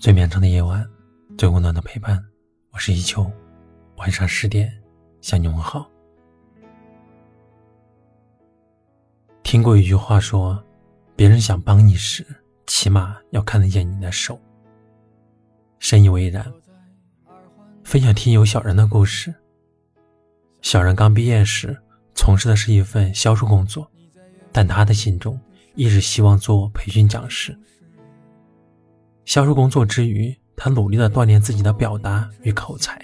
最绵长的夜晚，最温暖的陪伴。我是一秋，晚上十点向你问好。听过一句话说，别人想帮你时，起码要看得见你的手。深以为然。分享听友小人的故事。小人刚毕业时，从事的是一份销售工作，但他的心中一直希望做培训讲师。销售工作之余，他努力的锻炼自己的表达与口才。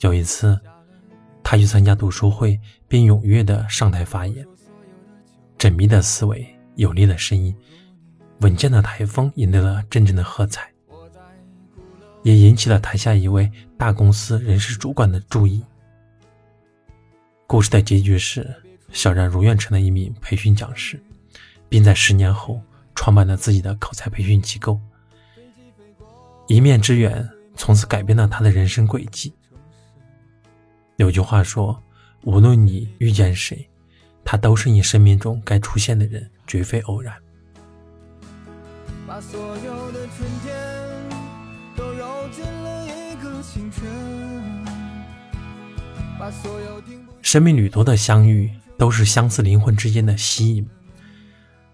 有一次，他去参加读书会，并踊跃的上台发言。缜密的思维、有力的声音、稳健的台风，赢得了阵阵的喝彩，也引起了台下一位大公司人事主管的注意。故事的结局是，小然如愿成了一名培训讲师，并在十年后创办了自己的口才培训机构。一面之缘，从此改变了他的人生轨迹。有句话说：“无论你遇见谁，他都是你生命中该出现的人，绝非偶然。”生命旅途的相遇，都是相似灵魂之间的吸引。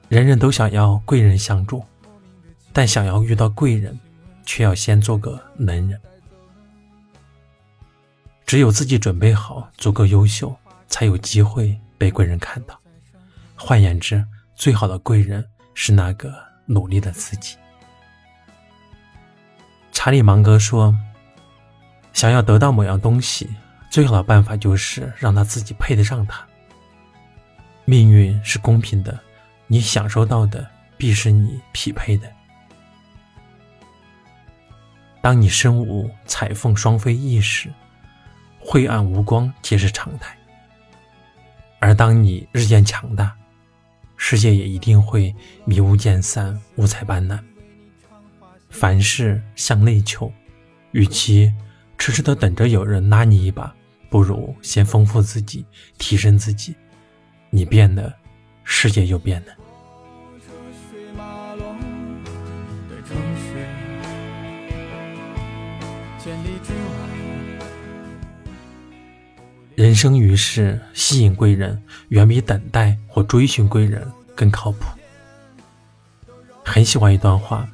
人人都想要贵人相助，但想要遇到贵人。却要先做个能人。只有自己准备好，足够优秀，才有机会被贵人看到。换言之，最好的贵人是那个努力的自己。查理芒格说：“想要得到某样东西，最好的办法就是让他自己配得上它。命运是公平的，你享受到的必是你匹配的。”当你身无彩凤双飞翼时，晦暗无光皆是常态；而当你日渐强大，世界也一定会迷雾渐散，五彩斑斓。凡事向内求，与其痴痴的等着有人拉你一把，不如先丰富自己，提升自己。你变了，世界就变了。人生于世，吸引贵人远比等待或追寻贵人更靠谱。很喜欢一段话：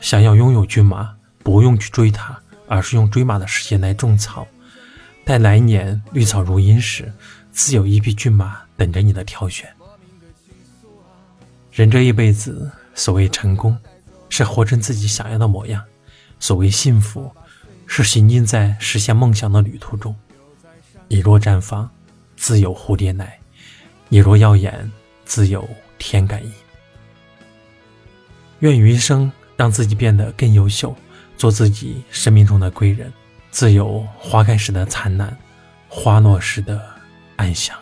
想要拥有骏马，不用去追它，而是用追马的时间来种草。待来年绿草如茵时，自有一匹骏马等着你的挑选。人这一辈子，所谓成功，是活成自己想要的模样；所谓幸福，是行进在实现梦想的旅途中。你若绽放，自有蝴蝶来；你若耀眼，自有天感应。愿余生让自己变得更优秀，做自己生命中的贵人，自有花开时的灿烂，花落时的安详。